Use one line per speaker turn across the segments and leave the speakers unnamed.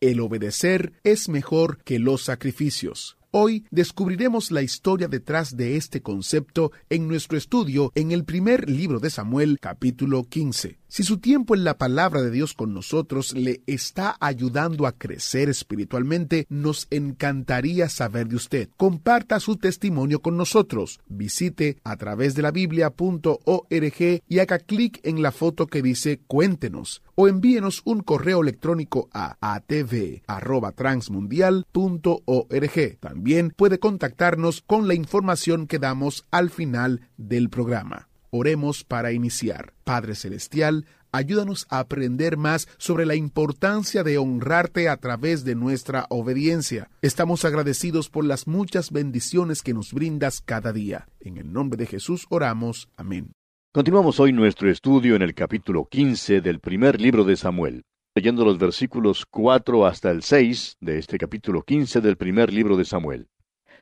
El obedecer es mejor que los sacrificios. Hoy descubriremos la historia detrás de este concepto en nuestro estudio en el primer libro de Samuel capítulo 15. Si su tiempo en la palabra de Dios con nosotros le está ayudando a crecer espiritualmente, nos encantaría saber de usted. Comparta su testimonio con nosotros. Visite a través de la biblia.org y haga clic en la foto que dice Cuéntenos o envíenos un correo electrónico a atv@transmundial.org. También puede contactarnos con la información que damos al final del programa. Oremos para iniciar. Padre Celestial, ayúdanos a aprender más sobre la importancia de honrarte a través de nuestra obediencia. Estamos agradecidos por las muchas bendiciones que nos brindas cada día. En el nombre de Jesús oramos. Amén.
Continuamos hoy nuestro estudio en el capítulo 15 del primer libro de Samuel, leyendo los versículos 4 hasta el 6 de este capítulo 15 del primer libro de Samuel.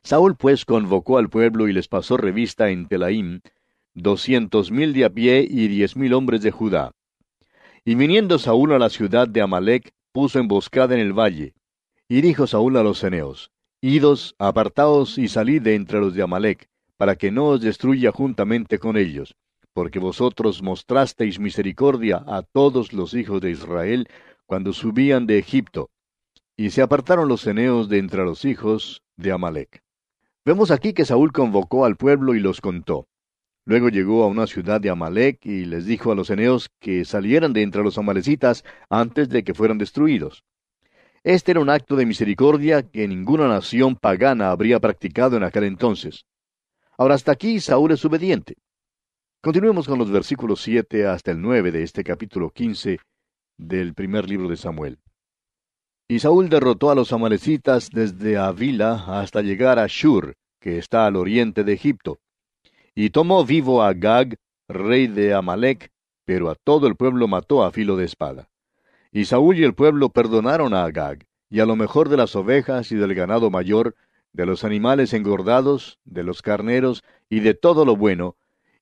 Saúl pues convocó al pueblo y les pasó revista en Telaim, doscientos mil de a pie y diez mil hombres de Judá. Y viniendo Saúl a la ciudad de Amalec, puso emboscada en el valle. Y dijo Saúl a los ceneos, Idos, apartaos y salid de entre los de Amalec, para que no os destruya juntamente con ellos, porque vosotros mostrasteis misericordia a todos los hijos de Israel cuando subían de Egipto. Y se apartaron los ceneos de entre los hijos de Amalec. Vemos aquí que Saúl convocó al pueblo y los contó. Luego llegó a una ciudad de Amalek y les dijo a los eneos que salieran de entre los amalecitas antes de que fueran destruidos. Este era un acto de misericordia que ninguna nación pagana habría practicado en aquel entonces. Ahora hasta aquí Saúl es obediente. Continuemos con los versículos 7 hasta el 9 de este capítulo 15 del primer libro de Samuel. Y Saúl derrotó a los amalecitas desde Avila hasta llegar a Shur, que está al oriente de Egipto y tomó vivo a Gag, rey de Amalek, pero a todo el pueblo mató a filo de espada. Y Saúl y el pueblo perdonaron a Agag, y a lo mejor de las ovejas y del ganado mayor, de los animales engordados, de los carneros y de todo lo bueno,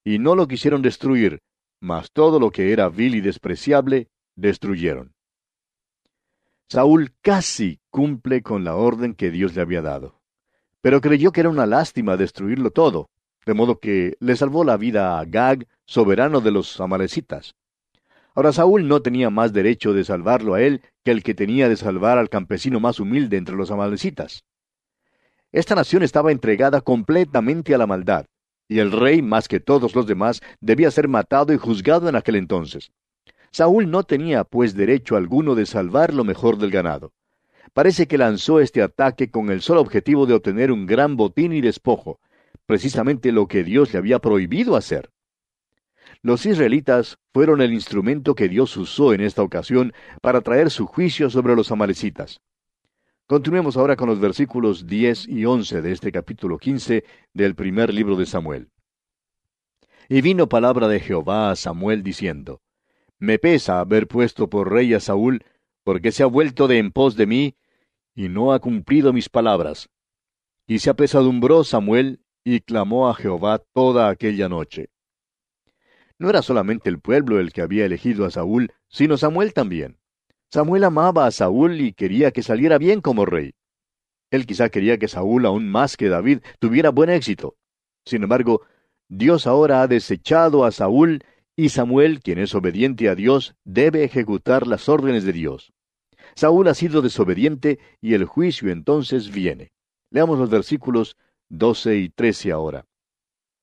y no lo quisieron destruir, mas todo lo que era vil y despreciable, destruyeron. Saúl casi cumple con la orden que Dios le había dado, pero creyó que era una lástima destruirlo todo, de modo que le salvó la vida a Gag, soberano de los amalecitas. Ahora Saúl no tenía más derecho de salvarlo a él que el que tenía de salvar al campesino más humilde entre los amalecitas. Esta nación estaba entregada completamente a la maldad, y el rey, más que todos los demás, debía ser matado y juzgado en aquel entonces. Saúl no tenía, pues, derecho alguno de salvar lo mejor del ganado. Parece que lanzó este ataque con el solo objetivo de obtener un gran botín y despojo, precisamente lo que Dios le había prohibido hacer. Los israelitas fueron el instrumento que Dios usó en esta ocasión para traer su juicio sobre los amalecitas. Continuemos ahora con los versículos 10 y 11 de este capítulo 15 del primer libro de Samuel. Y vino palabra de Jehová a Samuel diciendo, Me pesa haber puesto por rey a Saúl, porque se ha vuelto de en pos de mí, y no ha cumplido mis palabras. Y se apesadumbró Samuel y clamó a Jehová toda aquella noche. No era solamente el pueblo el que había elegido a Saúl, sino Samuel también. Samuel amaba a Saúl y quería que saliera bien como rey. Él quizá quería que Saúl, aún más que David, tuviera buen éxito. Sin embargo, Dios ahora ha desechado a Saúl y Samuel, quien es obediente a Dios, debe ejecutar las órdenes de Dios. Saúl ha sido desobediente y el juicio entonces viene. Leamos los versículos doce y trece ahora.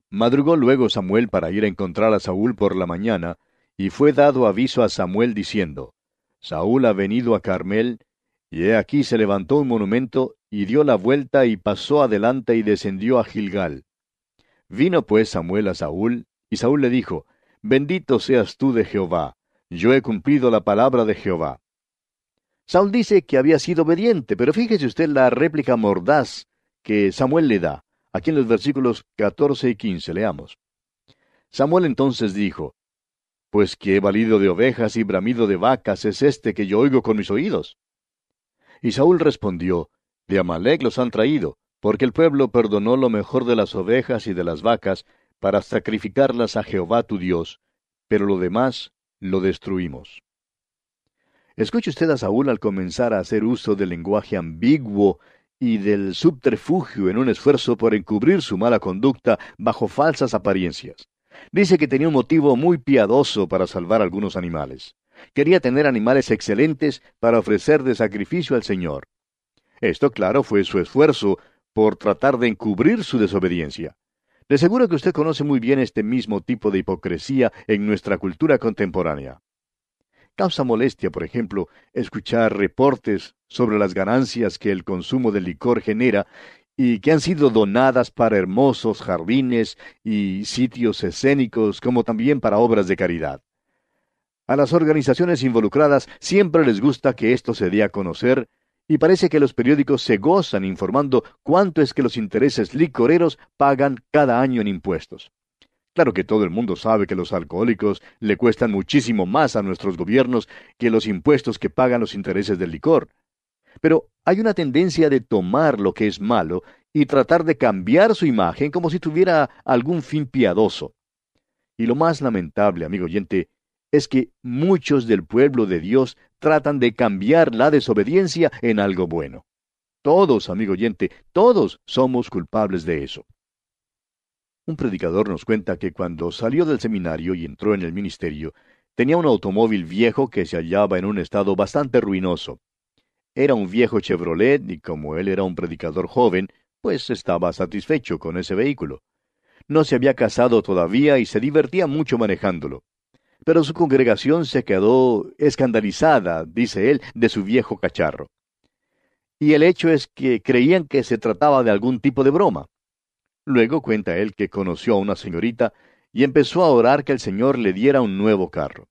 Madrugó luego Samuel para ir a encontrar a Saúl por la mañana, y fue dado aviso a Samuel diciendo, Saúl ha venido a Carmel, y he aquí se levantó un monumento, y dio la vuelta y pasó adelante y descendió a Gilgal. Vino pues Samuel a Saúl, y Saúl le dijo, Bendito seas tú de Jehová, yo he cumplido la palabra de Jehová. Saúl dice que había sido obediente, pero fíjese usted la réplica mordaz que Samuel le da. Aquí en los versículos 14 y 15 leamos. Samuel entonces dijo, Pues qué valido de ovejas y bramido de vacas es este que yo oigo con mis oídos. Y Saúl respondió, De Amalek los han traído, porque el pueblo perdonó lo mejor de las ovejas y de las vacas para sacrificarlas a Jehová tu Dios, pero lo demás lo destruimos. Escuche usted a Saúl al comenzar a hacer uso del lenguaje ambiguo y del subterfugio en un esfuerzo por encubrir su mala conducta bajo falsas apariencias. Dice que tenía un motivo muy piadoso para salvar algunos animales. Quería tener animales excelentes para ofrecer de sacrificio al Señor. Esto, claro, fue su esfuerzo por tratar de encubrir su desobediencia. De seguro que usted conoce muy bien este mismo tipo de hipocresía en nuestra cultura contemporánea. Causa molestia, por ejemplo, escuchar reportes sobre las ganancias que el consumo de licor genera y que han sido donadas para hermosos jardines y sitios escénicos, como también para obras de caridad. A las organizaciones involucradas siempre les gusta que esto se dé a conocer y parece que los periódicos se gozan informando cuánto es que los intereses licoreros pagan cada año en impuestos. Claro que todo el mundo sabe que los alcohólicos le cuestan muchísimo más a nuestros gobiernos que los impuestos que pagan los intereses del licor. Pero hay una tendencia de tomar lo que es malo y tratar de cambiar su imagen como si tuviera algún fin piadoso. Y lo más lamentable, amigo oyente, es que muchos del pueblo de Dios tratan de cambiar la desobediencia en algo bueno. Todos, amigo oyente, todos somos culpables de eso. Un predicador nos cuenta que cuando salió del seminario y entró en el ministerio, tenía un automóvil viejo que se hallaba en un estado bastante ruinoso. Era un viejo Chevrolet y como él era un predicador joven, pues estaba satisfecho con ese vehículo. No se había casado todavía y se divertía mucho manejándolo. Pero su congregación se quedó escandalizada, dice él, de su viejo cacharro. Y el hecho es que creían que se trataba de algún tipo de broma. Luego cuenta él que conoció a una señorita y empezó a orar que el Señor le diera un nuevo carro.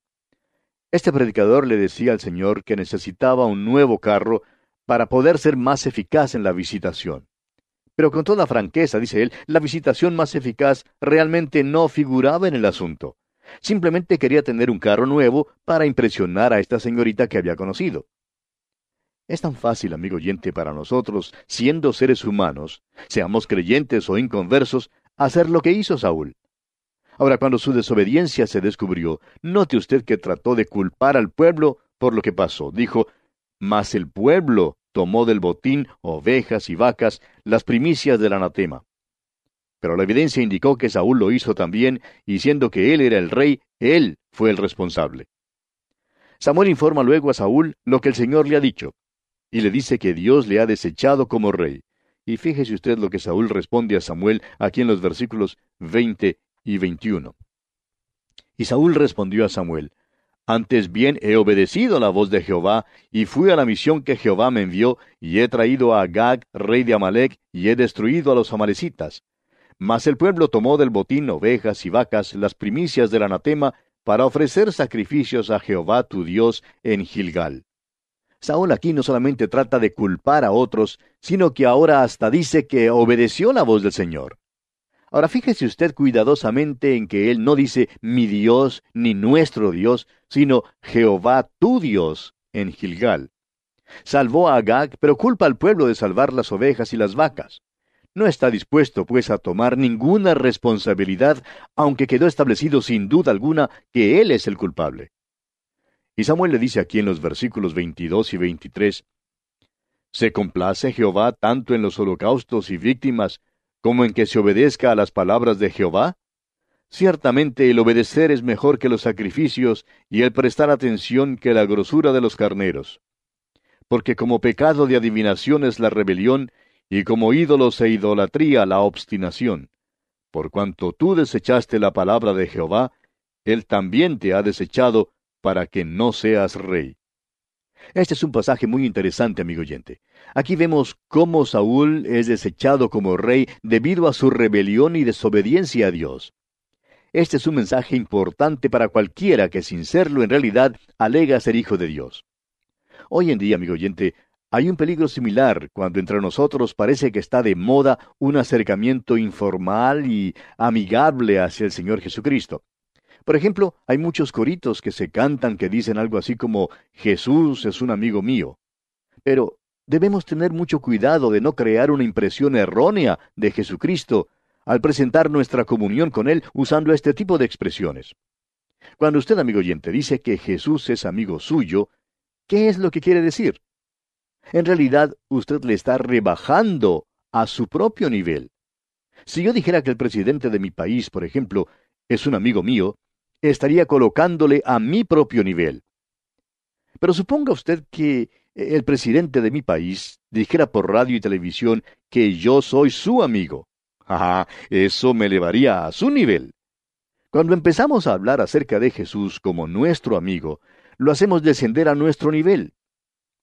Este predicador le decía al Señor que necesitaba un nuevo carro para poder ser más eficaz en la visitación. Pero con toda franqueza, dice él, la visitación más eficaz realmente no figuraba en el asunto. Simplemente quería tener un carro nuevo para impresionar a esta señorita que había conocido. Es tan fácil, amigo oyente, para nosotros, siendo seres humanos, seamos creyentes o inconversos, hacer lo que hizo Saúl. Ahora, cuando su desobediencia se descubrió, note usted que trató de culpar al pueblo por lo que pasó. Dijo, mas el pueblo tomó del botín ovejas y vacas, las primicias del anatema. Pero la evidencia indicó que Saúl lo hizo también, y siendo que él era el rey, él fue el responsable. Samuel informa luego a Saúl lo que el Señor le ha dicho, y le dice que Dios le ha desechado como rey. Y fíjese usted lo que Saúl responde a Samuel aquí en los versículos 20 y 21. Y Saúl respondió a Samuel, Antes bien he obedecido la voz de Jehová, y fui a la misión que Jehová me envió, y he traído a Agag, rey de Amalek, y he destruido a los amalecitas. Mas el pueblo tomó del botín ovejas y vacas, las primicias del anatema, para ofrecer sacrificios a Jehová tu Dios en Gilgal. Saúl aquí no solamente trata de culpar a otros, sino que ahora hasta dice que obedeció la voz del Señor. Ahora fíjese usted cuidadosamente en que él no dice mi Dios ni nuestro Dios, sino Jehová tu Dios en Gilgal. Salvó a Agag, pero culpa al pueblo de salvar las ovejas y las vacas. No está dispuesto, pues, a tomar ninguna responsabilidad, aunque quedó establecido sin duda alguna que él es el culpable. Y Samuel le dice aquí en los versículos 22 y 23, ¿Se complace Jehová tanto en los holocaustos y víctimas como en que se obedezca a las palabras de Jehová? Ciertamente el obedecer es mejor que los sacrificios y el prestar atención que la grosura de los carneros. Porque como pecado de adivinación es la rebelión, y como ídolos e idolatría la obstinación. Por cuanto tú desechaste la palabra de Jehová, Él también te ha desechado para que no seas rey. Este es un pasaje muy interesante, amigo oyente. Aquí vemos cómo Saúl es desechado como rey debido a su rebelión y desobediencia a Dios. Este es un mensaje importante para cualquiera que sin serlo en realidad alega ser hijo de Dios. Hoy en día, amigo oyente, hay un peligro similar cuando entre nosotros parece que está de moda un acercamiento informal y amigable hacia el Señor Jesucristo. Por ejemplo, hay muchos coritos que se cantan que dicen algo así como Jesús es un amigo mío. Pero debemos tener mucho cuidado de no crear una impresión errónea de Jesucristo al presentar nuestra comunión con Él usando este tipo de expresiones. Cuando usted, amigo oyente, dice que Jesús es amigo suyo, ¿qué es lo que quiere decir? En realidad, usted le está rebajando a su propio nivel. Si yo dijera que el presidente de mi país, por ejemplo, es un amigo mío, estaría colocándole a mi propio nivel. Pero suponga usted que el presidente de mi país dijera por radio y televisión que yo soy su amigo. Ah, eso me elevaría a su nivel. Cuando empezamos a hablar acerca de Jesús como nuestro amigo, lo hacemos descender a nuestro nivel.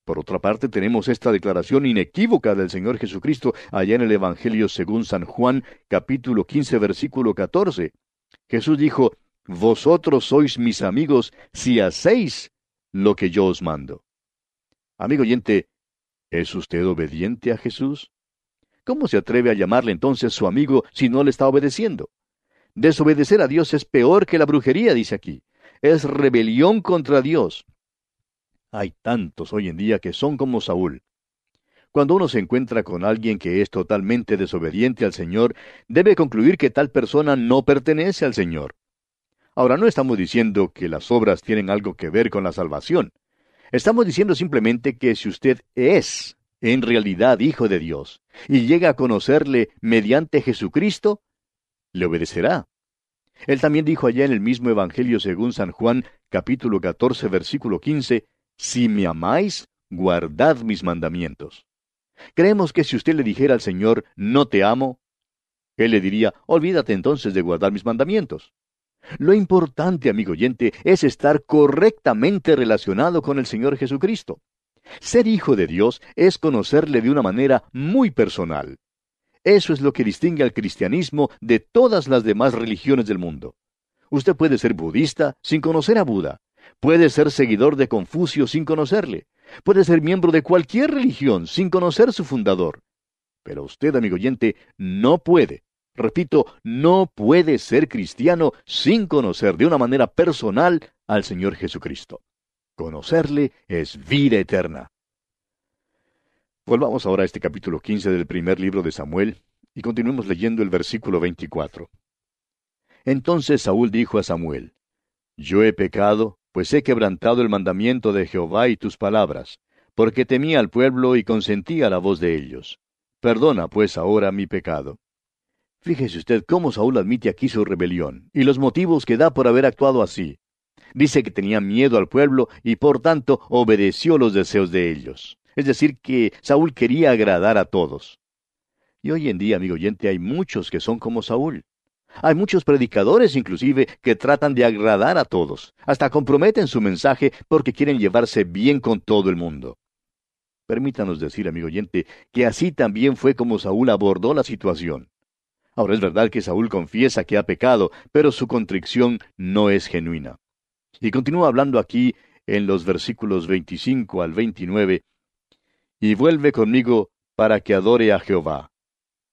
Por otra parte, tenemos esta declaración inequívoca del Señor Jesucristo allá en el Evangelio según San Juan, capítulo 15, versículo 14. Jesús dijo, Vosotros sois mis amigos si hacéis lo que yo os mando. Amigo oyente, ¿es usted obediente a Jesús? ¿Cómo se atreve a llamarle entonces su amigo si no le está obedeciendo? Desobedecer a Dios es peor que la brujería, dice aquí. Es rebelión contra Dios. Hay tantos hoy en día que son como Saúl. Cuando uno se encuentra con alguien que es totalmente desobediente al Señor, debe concluir que tal persona no pertenece al Señor. Ahora, no estamos diciendo que las obras tienen algo que ver con la salvación. Estamos diciendo simplemente que si usted es en realidad hijo de Dios y llega a conocerle mediante Jesucristo, le obedecerá. Él también dijo allá en el mismo Evangelio según San Juan, capítulo 14, versículo 15, Si me amáis, guardad mis mandamientos. Creemos que si usted le dijera al Señor, no te amo, Él le diría, olvídate entonces de guardar mis mandamientos. Lo importante, amigo oyente, es estar correctamente relacionado con el Señor Jesucristo. Ser hijo de Dios es conocerle de una manera muy personal. Eso es lo que distingue al cristianismo de todas las demás religiones del mundo. Usted puede ser budista sin conocer a Buda. Puede ser seguidor de Confucio sin conocerle. Puede ser miembro de cualquier religión sin conocer su fundador. Pero usted, amigo oyente, no puede, repito, no puede ser cristiano sin conocer de una manera personal al Señor Jesucristo. Conocerle es vida eterna. Volvamos ahora a este capítulo 15 del primer libro de Samuel y continuemos leyendo el versículo 24. Entonces Saúl dijo a Samuel, Yo he pecado, pues he quebrantado el mandamiento de Jehová y tus palabras, porque temía al pueblo y consentía la voz de ellos. Perdona pues ahora mi pecado. Fíjese usted cómo Saúl admite aquí su rebelión y los motivos que da por haber actuado así. Dice que tenía miedo al pueblo y por tanto obedeció los deseos de ellos. Es decir, que Saúl quería agradar a todos. Y hoy en día, amigo oyente, hay muchos que son como Saúl. Hay muchos predicadores inclusive que tratan de agradar a todos, hasta comprometen su mensaje porque quieren llevarse bien con todo el mundo. Permítanos decir, amigo oyente, que así también fue como Saúl abordó la situación. Ahora es verdad que Saúl confiesa que ha pecado, pero su contrición no es genuina. Y continúa hablando aquí en los versículos 25 al 29, y vuelve conmigo para que adore a Jehová.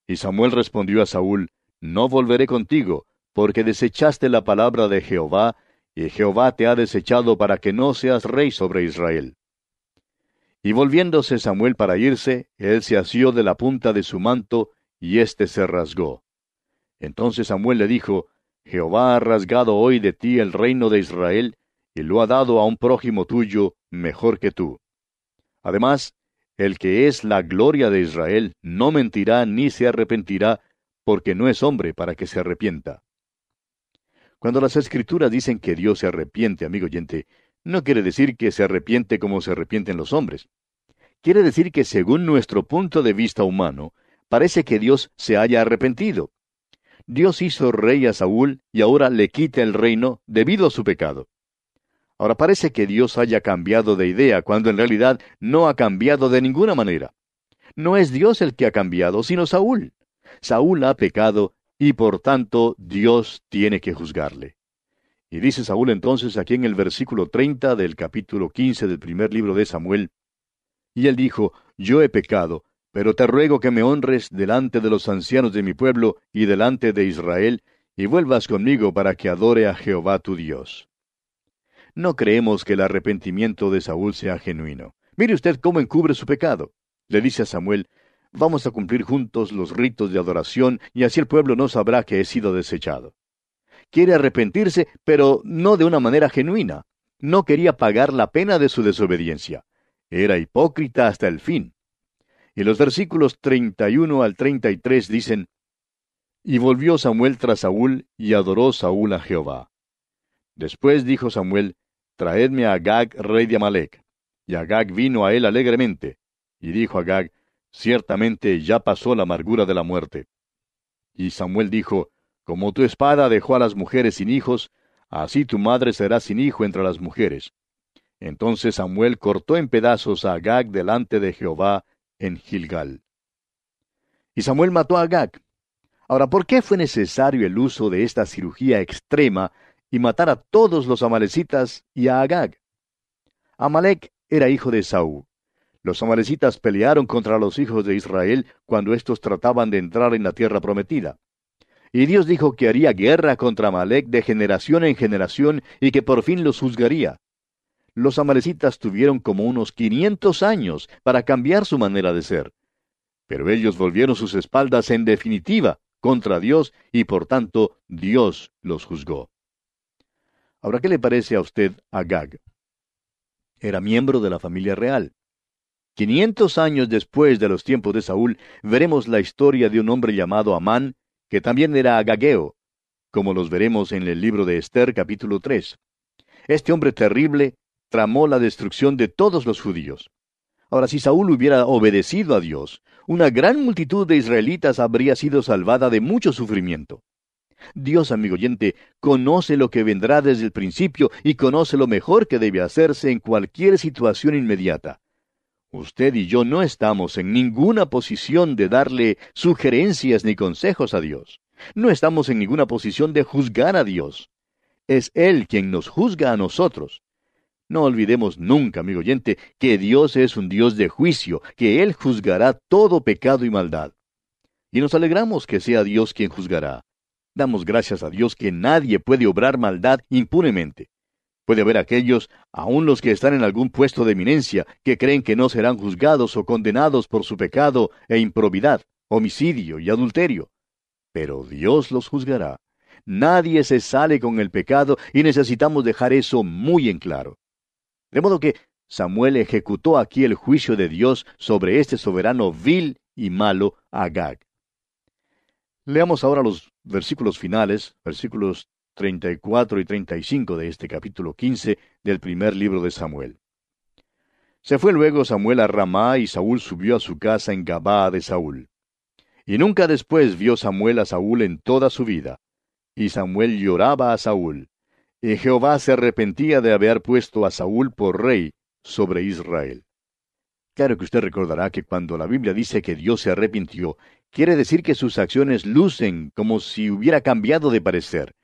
Y Samuel respondió a Saúl, No volveré contigo, porque desechaste la palabra de Jehová, y Jehová te ha desechado para que no seas rey sobre Israel. Y volviéndose Samuel para irse, él se asió de la punta de su manto, y éste se rasgó. Entonces Samuel le dijo, Jehová ha rasgado hoy de ti el reino de Israel, y lo ha dado a un prójimo tuyo mejor que tú. Además, el que es la gloria de Israel no mentirá ni se arrepentirá, porque no es hombre para que se arrepienta. Cuando las escrituras dicen que Dios se arrepiente, amigo oyente, no quiere decir que se arrepiente como se arrepienten los hombres. Quiere decir que según nuestro punto de vista humano, parece que Dios se haya arrepentido. Dios hizo rey a Saúl y ahora le quita el reino debido a su pecado. Ahora parece que Dios haya cambiado de idea cuando en realidad no ha cambiado de ninguna manera. No es Dios el que ha cambiado, sino Saúl. Saúl ha pecado y por tanto Dios tiene que juzgarle. Y dice Saúl entonces aquí en el versículo 30 del capítulo 15 del primer libro de Samuel, y él dijo, Yo he pecado, pero te ruego que me honres delante de los ancianos de mi pueblo y delante de Israel, y vuelvas conmigo para que adore a Jehová tu Dios. No creemos que el arrepentimiento de Saúl sea genuino. Mire usted cómo encubre su pecado. Le dice a Samuel, Vamos a cumplir juntos los ritos de adoración, y así el pueblo no sabrá que he sido desechado quiere arrepentirse, pero no de una manera genuina. No quería pagar la pena de su desobediencia. Era hipócrita hasta el fin. Y los versículos 31 al 33 dicen, Y volvió Samuel tras Saúl, y adoró Saúl a Jehová. Después dijo Samuel, Traedme a Agag, rey de Amalek. Y Agag vino a él alegremente. Y dijo Agag, Ciertamente ya pasó la amargura de la muerte. Y Samuel dijo, como tu espada dejó a las mujeres sin hijos, así tu madre será sin hijo entre las mujeres. Entonces Samuel cortó en pedazos a Agag delante de Jehová en Gilgal. Y Samuel mató a Agag. Ahora, ¿por qué fue necesario el uso de esta cirugía extrema y matar a todos los amalecitas y a Agag? Amalek era hijo de Saúl. Los amalecitas pelearon contra los hijos de Israel cuando éstos trataban de entrar en la tierra prometida. Y Dios dijo que haría guerra contra Amalek de generación en generación y que por fin los juzgaría. Los amalecitas tuvieron como unos quinientos años para cambiar su manera de ser. Pero ellos volvieron sus espaldas en definitiva contra Dios y por tanto Dios los juzgó. Ahora, ¿qué le parece a usted Agag? Era miembro de la familia real. Quinientos años después de los tiempos de Saúl, veremos la historia de un hombre llamado Amán, que también era agageo, como los veremos en el libro de Esther capítulo 3. Este hombre terrible tramó la destrucción de todos los judíos. Ahora, si Saúl hubiera obedecido a Dios, una gran multitud de israelitas habría sido salvada de mucho sufrimiento. Dios, amigo oyente, conoce lo que vendrá desde el principio y conoce lo mejor que debe hacerse en cualquier situación inmediata. Usted y yo no estamos en ninguna posición de darle sugerencias ni consejos a Dios. No estamos en ninguna posición de juzgar a Dios. Es Él quien nos juzga a nosotros. No olvidemos nunca, amigo oyente, que Dios es un Dios de juicio, que Él juzgará todo pecado y maldad. Y nos alegramos que sea Dios quien juzgará. Damos gracias a Dios que nadie puede obrar maldad impunemente. Puede haber aquellos, aun los que están en algún puesto de eminencia, que creen que no serán juzgados o condenados por su pecado e improbidad, homicidio y adulterio. Pero Dios los juzgará. Nadie se sale con el pecado y necesitamos dejar eso muy en claro. De modo que Samuel ejecutó aquí el juicio de Dios sobre este soberano vil y malo Agag. Leamos ahora los versículos finales, versículos 34 y 35 de este capítulo 15 del primer libro de Samuel. Se fue luego Samuel a Ramá y Saúl subió a su casa en Gabá de Saúl. Y nunca después vio Samuel a Saúl en toda su vida. Y Samuel lloraba a Saúl. Y Jehová se arrepentía de haber puesto a Saúl por rey sobre Israel. Claro que usted recordará que cuando la Biblia dice que Dios se arrepintió, quiere decir que sus acciones lucen como si hubiera cambiado de parecer.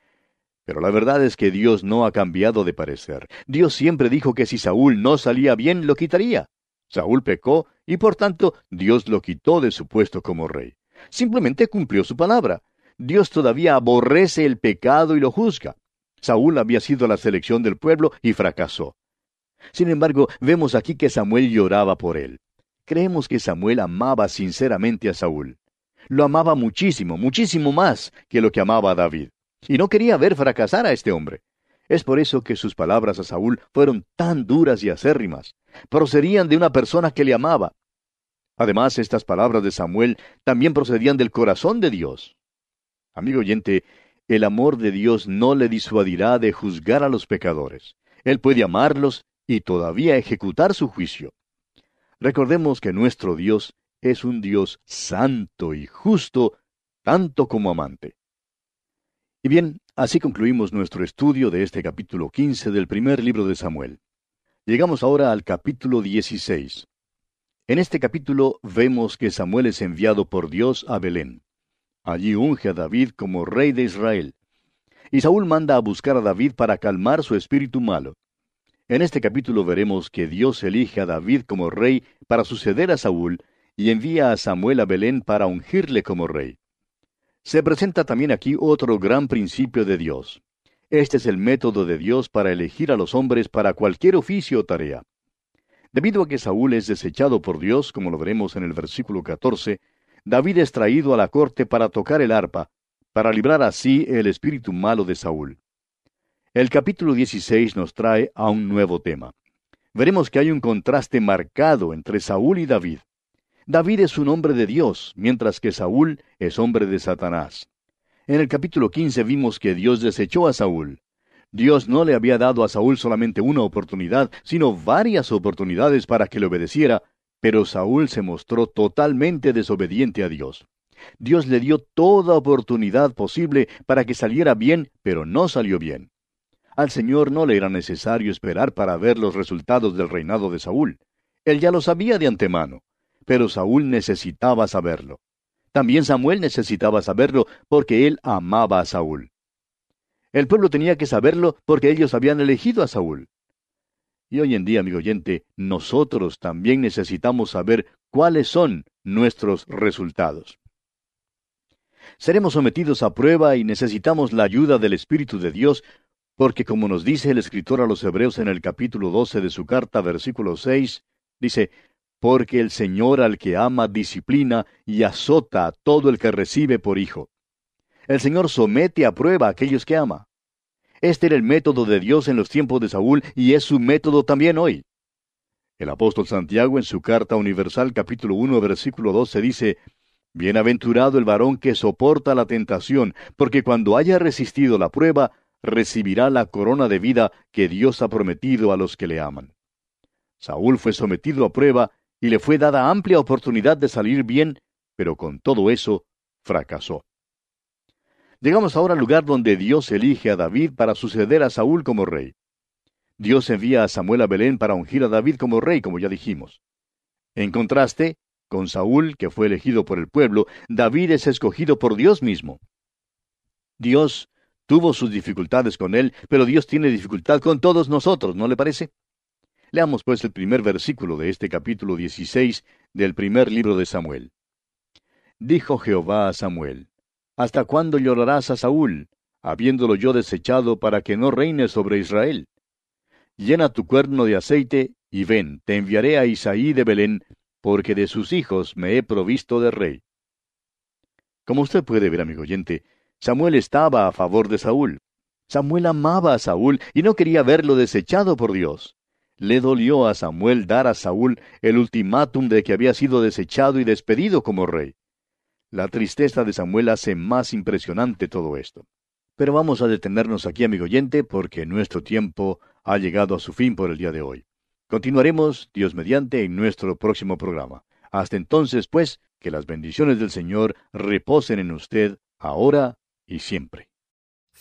Pero la verdad es que Dios no ha cambiado de parecer. Dios siempre dijo que si Saúl no salía bien, lo quitaría. Saúl pecó y por tanto Dios lo quitó de su puesto como rey. Simplemente cumplió su palabra. Dios todavía aborrece el pecado y lo juzga. Saúl había sido la selección del pueblo y fracasó. Sin embargo, vemos aquí que Samuel lloraba por él. Creemos que Samuel amaba sinceramente a Saúl. Lo amaba muchísimo, muchísimo más que lo que amaba a David y no quería ver fracasar a este hombre. Es por eso que sus palabras a Saúl fueron tan duras y acérrimas. Procedían de una persona que le amaba. Además, estas palabras de Samuel también procedían del corazón de Dios. Amigo oyente, el amor de Dios no le disuadirá de juzgar a los pecadores. Él puede amarlos y todavía ejecutar su juicio. Recordemos que nuestro Dios es un Dios santo y justo, tanto como amante. Y bien, así concluimos nuestro estudio de este capítulo 15 del primer libro de Samuel. Llegamos ahora al capítulo 16. En este capítulo vemos que Samuel es enviado por Dios a Belén. Allí unge a David como rey de Israel. y Saúl manda a buscar a David para calmar su espíritu malo. En este capítulo veremos que Dios elige a David como rey para suceder a Saúl y envía a Samuel a Belén para ungirle como rey. Se presenta también aquí otro gran principio de Dios. Este es el método de Dios para elegir a los hombres para cualquier oficio o tarea. Debido a que Saúl es desechado por Dios, como lo veremos en el versículo 14, David es traído a la corte para tocar el arpa, para librar así el espíritu malo de Saúl. El capítulo 16 nos trae a un nuevo tema. Veremos que hay un contraste marcado entre Saúl y David. David es un hombre de Dios, mientras que Saúl es hombre de Satanás. En el capítulo 15 vimos que Dios desechó a Saúl. Dios no le había dado a Saúl solamente una oportunidad, sino varias oportunidades para que le obedeciera, pero Saúl se mostró totalmente desobediente a Dios. Dios le dio toda oportunidad posible para que saliera bien, pero no salió bien. Al Señor no le era necesario esperar para ver los resultados del reinado de Saúl. Él ya lo sabía de antemano pero Saúl necesitaba saberlo. También Samuel necesitaba saberlo porque él amaba a Saúl. El pueblo tenía que saberlo porque ellos habían elegido a Saúl. Y hoy en día, amigo oyente, nosotros también necesitamos saber cuáles son nuestros resultados. Seremos sometidos a prueba y necesitamos la ayuda del Espíritu de Dios, porque como nos dice el escritor a los Hebreos en el capítulo 12 de su carta, versículo 6, dice, porque el Señor al que ama disciplina y azota a todo el que recibe por hijo. El Señor somete a prueba a aquellos que ama. Este era el método de Dios en los tiempos de Saúl y es su método también hoy. El apóstol Santiago en su carta universal capítulo 1 versículo 12 dice, Bienaventurado el varón que soporta la tentación, porque cuando haya resistido la prueba, recibirá la corona de vida que Dios ha prometido a los que le aman. Saúl fue sometido a prueba y le fue dada amplia oportunidad de salir bien, pero con todo eso fracasó. Llegamos ahora al lugar donde Dios elige a David para suceder a Saúl como rey. Dios envía a Samuel a Belén para ungir a David como rey, como ya dijimos. En contraste, con Saúl, que fue elegido por el pueblo, David es escogido por Dios mismo. Dios tuvo sus dificultades con él, pero Dios tiene dificultad con todos nosotros, ¿no le parece? Leamos pues el primer versículo de este capítulo 16 del primer libro de Samuel. Dijo Jehová a Samuel, ¿Hasta cuándo llorarás a Saúl, habiéndolo yo desechado para que no reine sobre Israel? Llena tu cuerno de aceite, y ven, te enviaré a Isaí de Belén, porque de sus hijos me he provisto de rey. Como usted puede ver, amigo oyente, Samuel estaba a favor de Saúl. Samuel amaba a Saúl y no quería verlo desechado por Dios. Le dolió a Samuel dar a Saúl el ultimátum de que había sido desechado y despedido como rey. La tristeza de Samuel hace más impresionante todo esto. Pero vamos a detenernos aquí, amigo oyente, porque nuestro tiempo ha llegado a su fin por el día de hoy. Continuaremos, Dios mediante, en nuestro próximo programa. Hasta entonces, pues, que las bendiciones del Señor reposen en usted, ahora y siempre.